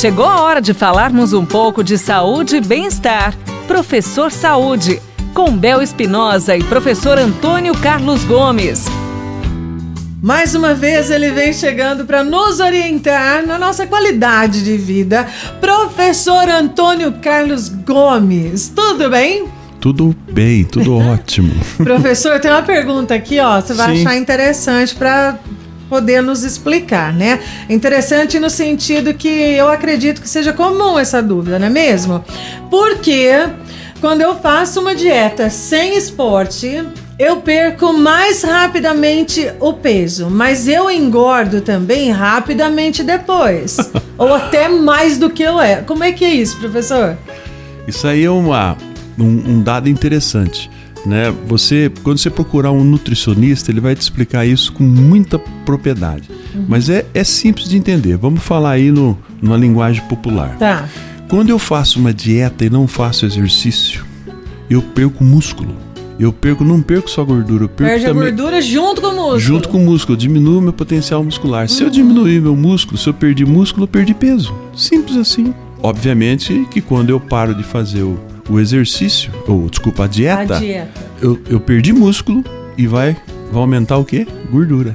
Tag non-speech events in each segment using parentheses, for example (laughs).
Chegou a hora de falarmos um pouco de saúde e bem-estar. Professor Saúde, com Bel Espinosa e professor Antônio Carlos Gomes. Mais uma vez ele vem chegando para nos orientar na nossa qualidade de vida. Professor Antônio Carlos Gomes, tudo bem? Tudo bem, tudo (laughs) ótimo. Professor, tem uma pergunta aqui, ó, você vai Sim. achar interessante para poder nos explicar, né? Interessante no sentido que eu acredito que seja comum essa dúvida, não é mesmo? Porque quando eu faço uma dieta sem esporte, eu perco mais rapidamente o peso, mas eu engordo também rapidamente depois. (laughs) ou até mais do que eu é. Como é que é isso, professor? Isso aí é uma, um, um dado interessante né? Você, quando você procurar um nutricionista, ele vai te explicar isso com muita propriedade. Uhum. Mas é, é simples de entender. Vamos falar aí no, numa linguagem popular. Tá. Quando eu faço uma dieta e não faço exercício, eu perco músculo. Eu perco, não perco só gordura, eu perco Perde também, a gordura junto com o músculo. Junto com o músculo, eu diminuo meu potencial muscular. Uhum. Se eu uhum. diminuir meu músculo, se eu perdi músculo, eu perdi peso. Simples assim. Obviamente que quando eu paro de fazer o o exercício, ou desculpa, a dieta, a dieta. Eu, eu perdi músculo e vai, vai aumentar o quê? Gordura.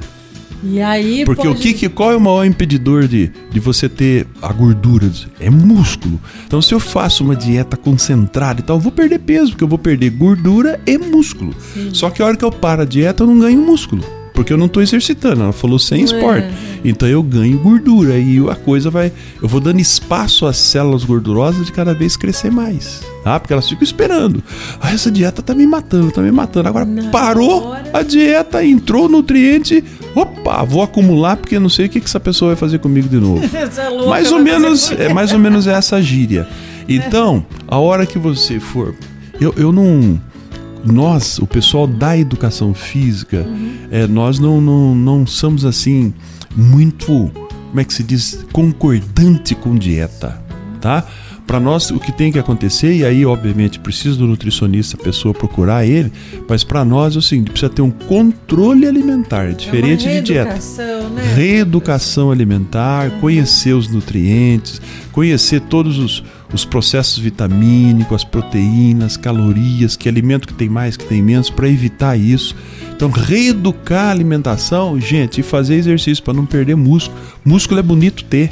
E aí Porque pode... o que, que qual é o maior impedidor de, de você ter a gordura? É músculo. Então se eu faço uma dieta concentrada e tal, eu vou perder peso, porque eu vou perder gordura e músculo. Sim. Só que a hora que eu paro a dieta, eu não ganho músculo porque eu não estou exercitando. Ela falou sem esporte. Então eu ganho gordura e a coisa vai. Eu vou dando espaço às células gordurosas de cada vez crescer mais. Tá? Porque elas ficam esperando. Ah, essa dieta tá me matando, tá me matando. Agora parou a dieta, entrou o nutriente. Opa, vou acumular porque não sei o que, que essa pessoa vai fazer comigo de novo. (laughs) é louca, mais ou menos, é mais ou menos essa gíria. (laughs) Então, a hora que você for, eu, eu não nós, o pessoal da educação física, uhum. é, nós não, não, não somos assim muito, como é que se diz, concordante com dieta, tá? Para nós, o que tem que acontecer, e aí, obviamente, precisa do nutricionista, a pessoa procurar ele, mas para nós é o seguinte: precisa ter um controle alimentar, diferente é de dieta. Né? Reeducação alimentar, uhum. conhecer os nutrientes, conhecer todos os, os processos vitamínicos, as proteínas, calorias, que alimento que tem mais, que tem menos, para evitar isso. Então, reeducar a alimentação, gente, e fazer exercício para não perder músculo. Músculo é bonito ter.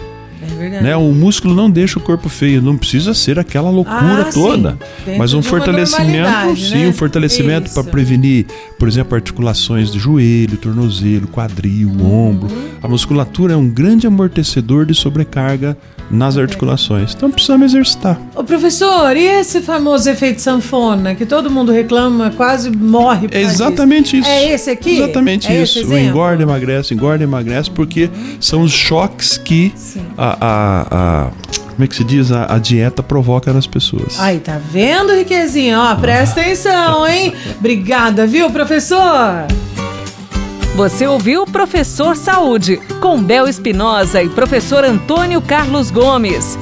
É verdade. Né? O músculo não deixa o corpo feio, não precisa ser aquela loucura ah, toda. Mas um fortalecimento, sim, né? um fortalecimento para prevenir, por exemplo, articulações do joelho, tornozelo, quadril, uhum. ombro. A musculatura é um grande amortecedor de sobrecarga nas articulações. Então precisamos exercitar. Ô professor, e esse famoso efeito sanfona que todo mundo reclama, quase morre por É exatamente isso. É esse aqui? Exatamente é isso. O engorda, emagrece, engorda, emagrece, porque uhum. são os choques que a, a, a como é que se diz? A, a, dieta provoca nas pessoas. Aí, tá vendo, Riquezinho? Ó, presta atenção, hein? Obrigada, viu, professor? Você ouviu Professor Saúde, com Bel Espinosa e professor Antônio Carlos Gomes.